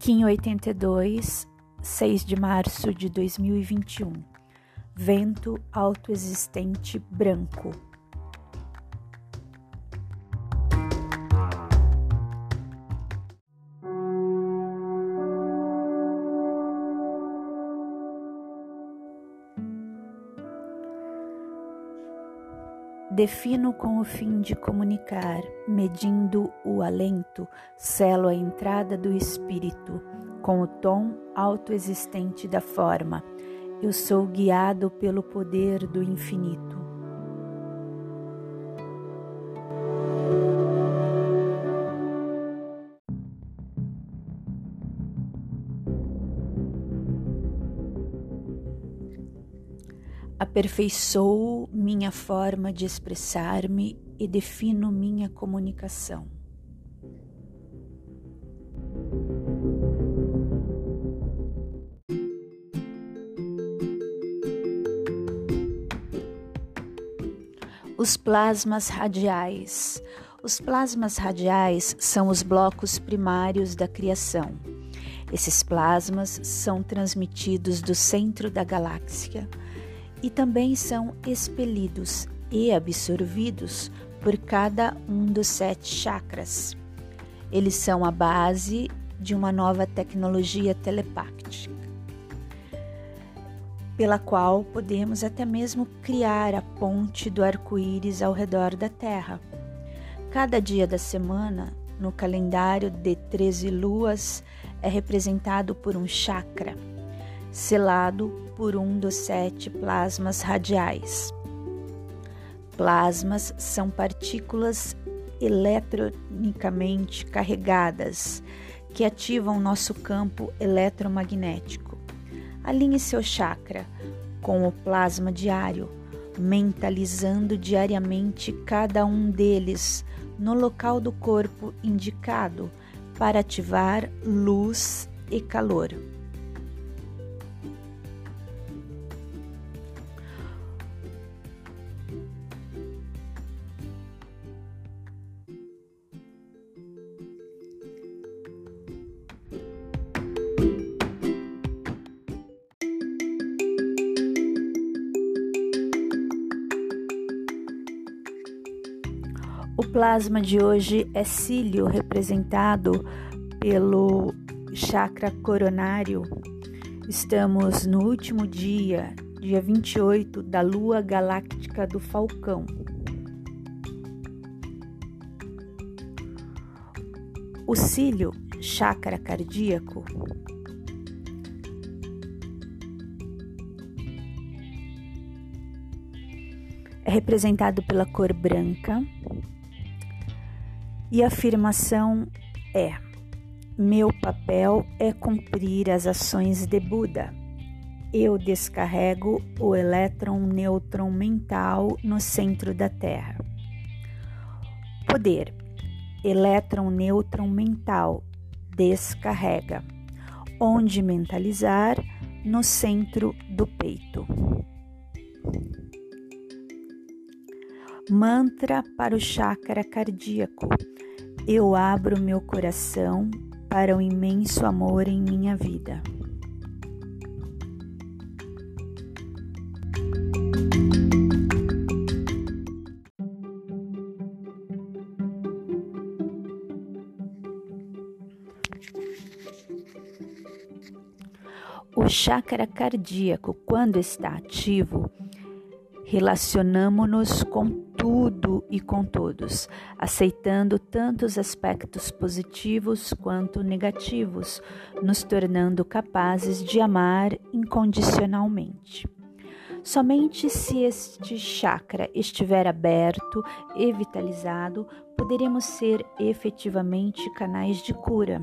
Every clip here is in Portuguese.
Kim 82, 6 de março de 2021. Vento autoexistente branco. Defino com o fim de comunicar, medindo o alento, selo a entrada do espírito, com o tom autoexistente da forma. Eu sou guiado pelo poder do infinito. Aperfeiçoo minha forma de expressar-me e defino minha comunicação. Os plasmas radiais. Os plasmas radiais são os blocos primários da criação. Esses plasmas são transmitidos do centro da galáxia e também são expelidos e absorvidos por cada um dos sete chakras. Eles são a base de uma nova tecnologia telepática, pela qual podemos até mesmo criar a ponte do arco-íris ao redor da Terra. Cada dia da semana, no calendário de 13 luas, é representado por um chakra selado por um dos sete plasmas radiais. Plasmas são partículas eletronicamente carregadas que ativam nosso campo eletromagnético. Alinhe seu chakra com o plasma diário, mentalizando diariamente cada um deles no local do corpo indicado para ativar luz e calor. Plasma de hoje é cílio, representado pelo chakra coronário. Estamos no último dia, dia 28, da lua galáctica do Falcão. O cílio, chakra cardíaco, é representado pela cor branca e a afirmação é: Meu papel é cumprir as ações de Buda. Eu descarrego o elétron-nêutron mental no centro da Terra. Poder: elétron-nêutron mental descarrega. Onde mentalizar? No centro do peito. Mantra para o chakra cardíaco. Eu abro meu coração para o imenso amor em minha vida. O chakra cardíaco, quando está ativo, relacionamo-nos com tudo e com todos, aceitando tanto os aspectos positivos quanto negativos, nos tornando capazes de amar incondicionalmente. Somente se este chakra estiver aberto e vitalizado, poderemos ser efetivamente canais de cura.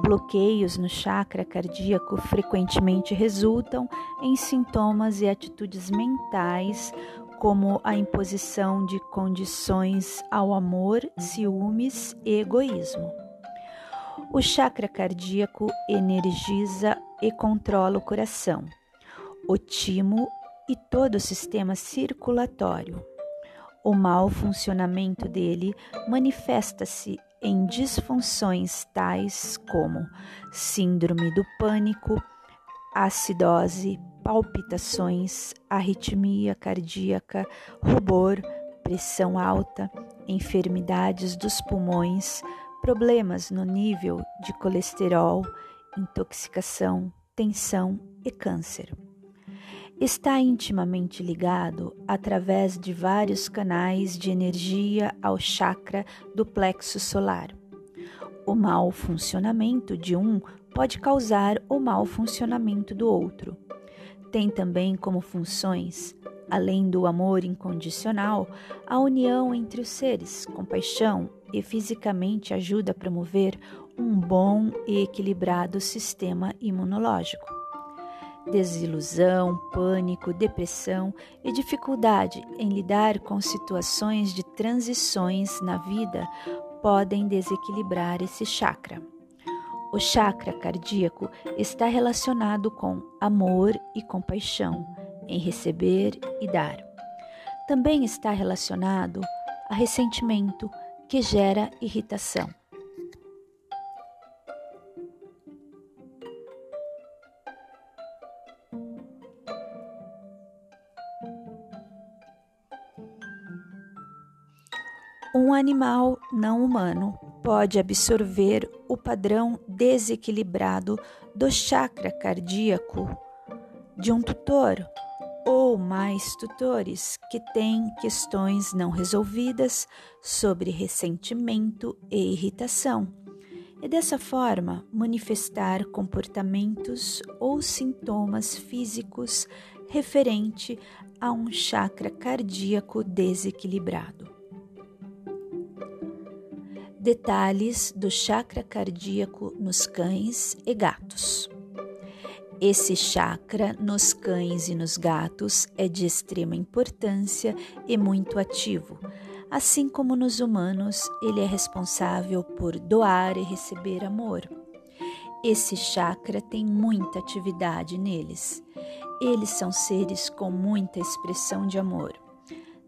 Bloqueios no chakra cardíaco frequentemente resultam em sintomas e atitudes mentais como a imposição de condições ao amor, ciúmes e egoísmo. O chakra cardíaco energiza e controla o coração, o timo e todo o sistema circulatório. O mau funcionamento dele manifesta-se em disfunções tais como síndrome do pânico, acidose, palpitações, arritmia cardíaca, rubor, pressão alta, enfermidades dos pulmões, problemas no nível de colesterol, intoxicação, tensão e câncer. Está intimamente ligado através de vários canais de energia ao chakra do plexo solar. O mau funcionamento de um pode causar o mau funcionamento do outro. Tem também como funções, além do amor incondicional, a união entre os seres, compaixão e fisicamente ajuda a promover um bom e equilibrado sistema imunológico. Desilusão, pânico, depressão e dificuldade em lidar com situações de transições na vida podem desequilibrar esse chakra. O chakra cardíaco está relacionado com amor e compaixão, em receber e dar. Também está relacionado a ressentimento, que gera irritação. Um animal não humano pode absorver o padrão desequilibrado do chakra cardíaco de um tutor ou mais tutores que têm questões não resolvidas sobre ressentimento e irritação, e dessa forma manifestar comportamentos ou sintomas físicos referente a um chakra cardíaco desequilibrado. Detalhes do chakra cardíaco nos cães e gatos. Esse chakra nos cães e nos gatos é de extrema importância e muito ativo. Assim como nos humanos, ele é responsável por doar e receber amor. Esse chakra tem muita atividade neles. Eles são seres com muita expressão de amor.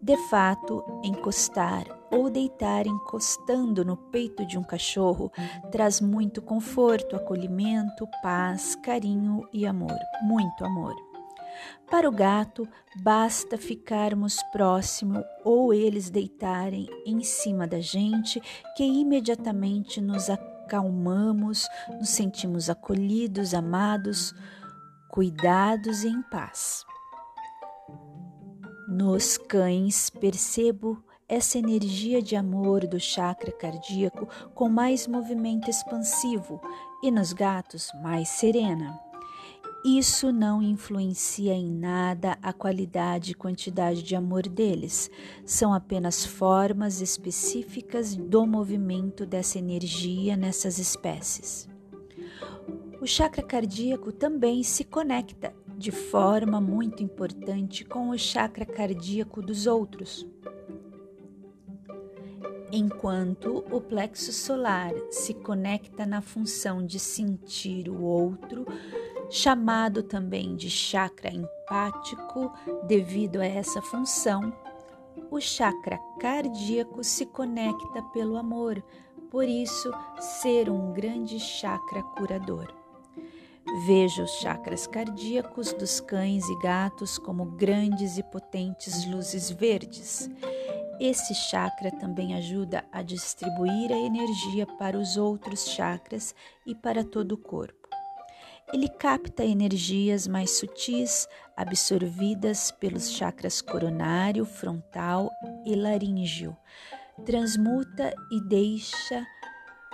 De fato, encostar ou deitar encostando no peito de um cachorro traz muito conforto, acolhimento, paz, carinho e amor, muito amor. Para o gato, basta ficarmos próximo ou eles deitarem em cima da gente que imediatamente nos acalmamos, nos sentimos acolhidos, amados, cuidados e em paz. Nos cães percebo essa energia de amor do chakra cardíaco com mais movimento expansivo e nos gatos mais serena. Isso não influencia em nada a qualidade e quantidade de amor deles, são apenas formas específicas do movimento dessa energia nessas espécies. O chakra cardíaco também se conecta de forma muito importante com o chakra cardíaco dos outros. Enquanto o plexo solar se conecta na função de sentir o outro, chamado também de chakra empático, devido a essa função, o chakra cardíaco se conecta pelo amor, por isso ser um grande chakra curador. Vejo os chakras cardíacos dos cães e gatos como grandes e potentes luzes verdes. Esse chakra também ajuda a distribuir a energia para os outros chakras e para todo o corpo. Ele capta energias mais sutis absorvidas pelos chakras coronário, frontal e laríngeo, transmuta e deixa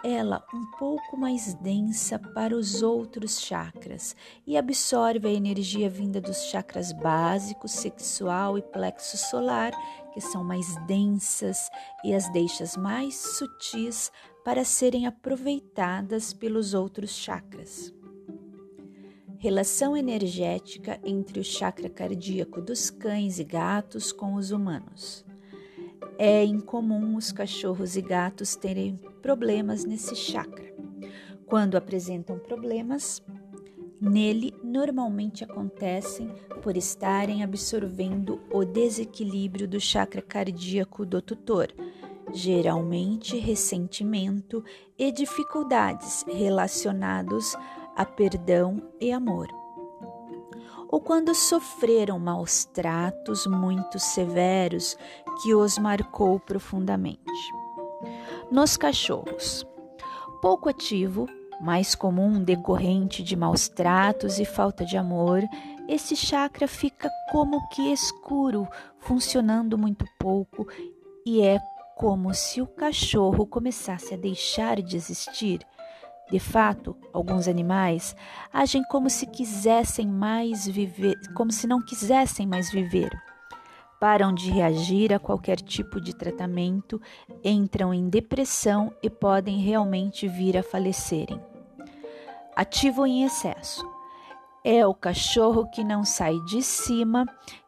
ela um pouco mais densa para os outros chakras e absorve a energia vinda dos chakras básicos, sexual e plexo solar, que são mais densas, e as deixa mais sutis para serem aproveitadas pelos outros chakras. Relação energética entre o chakra cardíaco dos cães e gatos com os humanos. É incomum os cachorros e gatos terem problemas nesse chakra. Quando apresentam problemas, nele normalmente acontecem por estarem absorvendo o desequilíbrio do chakra cardíaco do tutor, geralmente ressentimento e dificuldades relacionados a perdão e amor. Ou quando sofreram maus tratos muito severos que os marcou profundamente. Nos cachorros, pouco ativo, mais comum decorrente de maus tratos e falta de amor, esse chakra fica como que escuro, funcionando muito pouco e é como se o cachorro começasse a deixar de existir. De fato, alguns animais agem como se quisessem mais viver, como se não quisessem mais viver. Param de reagir a qualquer tipo de tratamento, entram em depressão e podem realmente vir a falecerem ativo em excesso. É o cachorro que não sai de cima,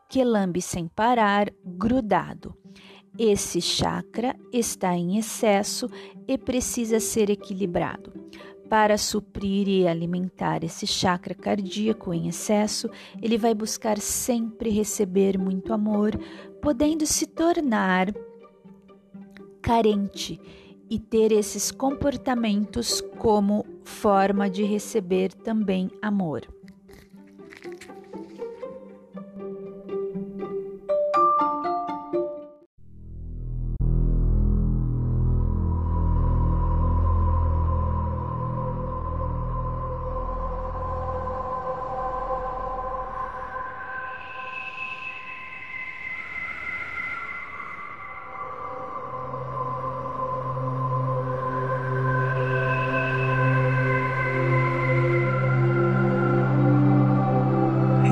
que lambe sem parar, grudado. Esse chakra está em excesso e precisa ser equilibrado. Para suprir e alimentar esse chakra cardíaco em excesso, ele vai buscar sempre receber muito amor, podendo se tornar carente e ter esses comportamentos como forma de receber também amor.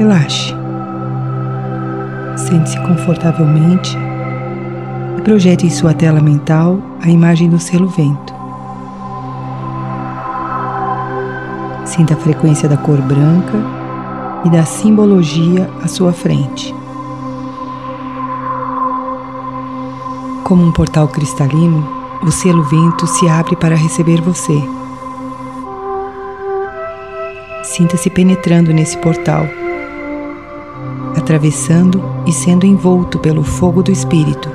Relaxe. Sente-se confortavelmente e projete em sua tela mental a imagem do selo vento. Sinta a frequência da cor branca e da simbologia à sua frente. Como um portal cristalino, o selo vento se abre para receber você. Sinta-se penetrando nesse portal atravessando e sendo envolto pelo fogo do Espírito.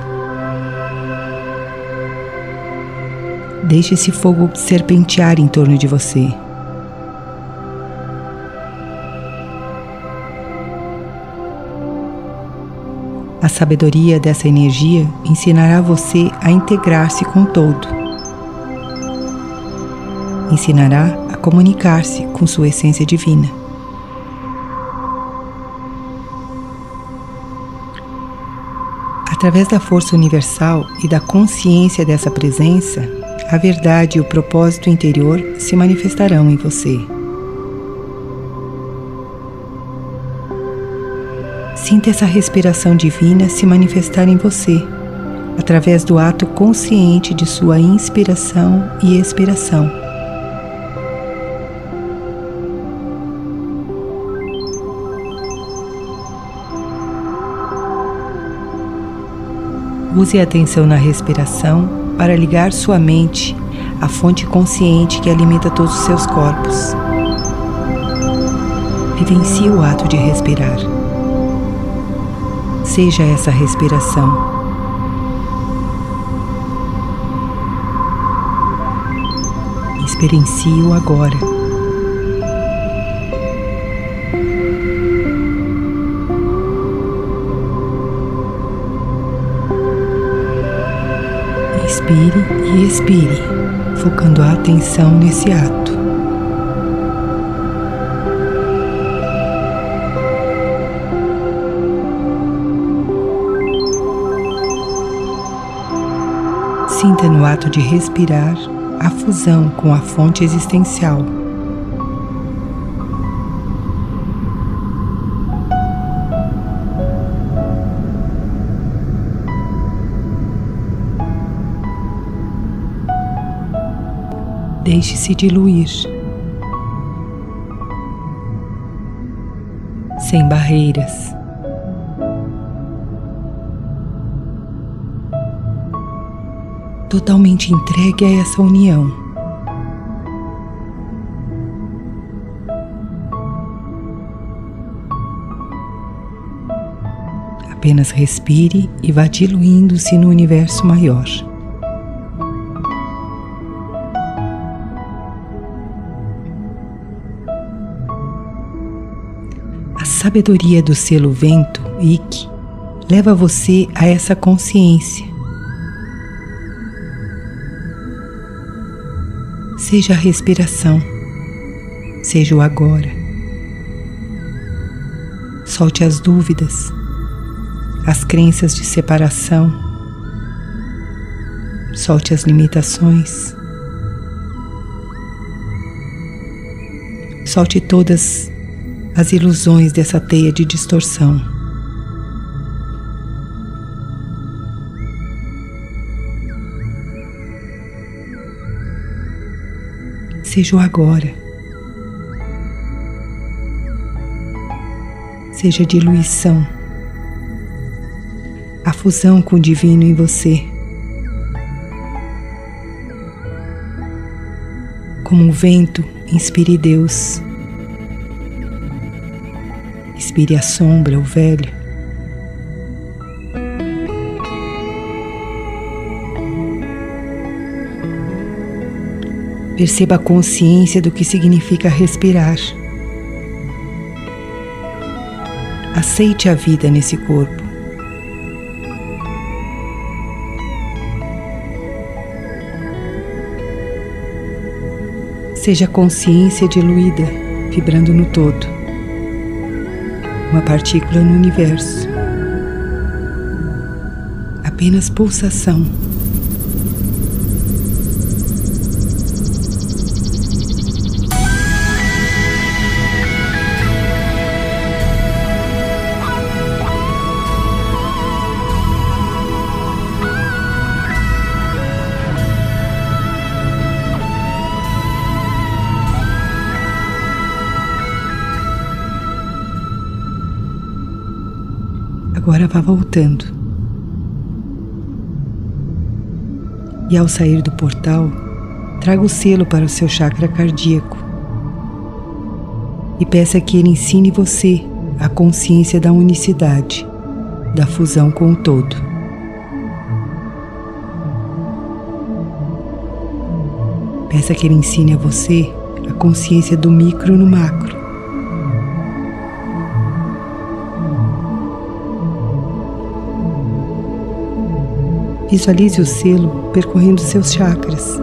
Deixe esse fogo serpentear em torno de você. A sabedoria dessa energia ensinará você a integrar-se com o todo. Ensinará a comunicar-se com sua essência divina. Através da força universal e da consciência dessa presença, a verdade e o propósito interior se manifestarão em você. Sinta essa respiração divina se manifestar em você, através do ato consciente de sua inspiração e expiração. Use a atenção na respiração para ligar sua mente à fonte consciente que alimenta todos os seus corpos. Vivencie o ato de respirar. Seja essa respiração. Experiencie-o agora. Inspire e expire, focando a atenção nesse ato. Sinta no ato de respirar a fusão com a fonte existencial. Deixe-se diluir. Sem barreiras. Totalmente entregue a essa união. Apenas respire e vá diluindo-se no universo maior. Sabedoria do selo vento, Ik, leva você a essa consciência. Seja a respiração, seja o agora. Solte as dúvidas, as crenças de separação, solte as limitações. Solte todas as ilusões dessa teia de distorção. Seja o agora. Seja a diluição, a fusão com o divino em você. Como um vento, inspire Deus Inspire a sombra, o velho. Perceba a consciência do que significa respirar. Aceite a vida nesse corpo. Seja consciência diluída, vibrando no todo uma partícula no universo. Apenas pulsação. Agora vá voltando. E ao sair do portal, traga o selo para o seu chakra cardíaco e peça que ele ensine você a consciência da unicidade, da fusão com o todo. Peça que ele ensine a você a consciência do micro no macro Visualize o selo percorrendo seus chakras,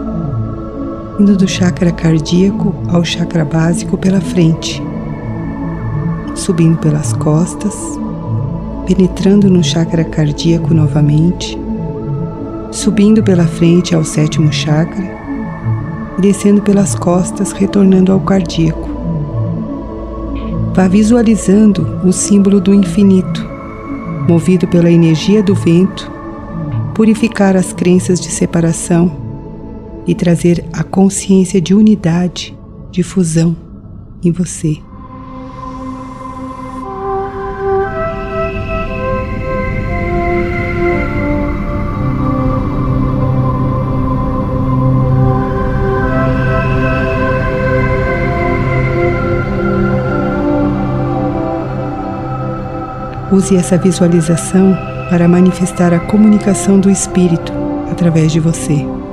indo do chakra cardíaco ao chakra básico pela frente, subindo pelas costas, penetrando no chakra cardíaco novamente, subindo pela frente ao sétimo chakra descendo pelas costas, retornando ao cardíaco. Vá visualizando o símbolo do infinito, movido pela energia do vento purificar as crenças de separação e trazer a consciência de unidade, de fusão em você. Use essa visualização para manifestar a comunicação do Espírito através de você.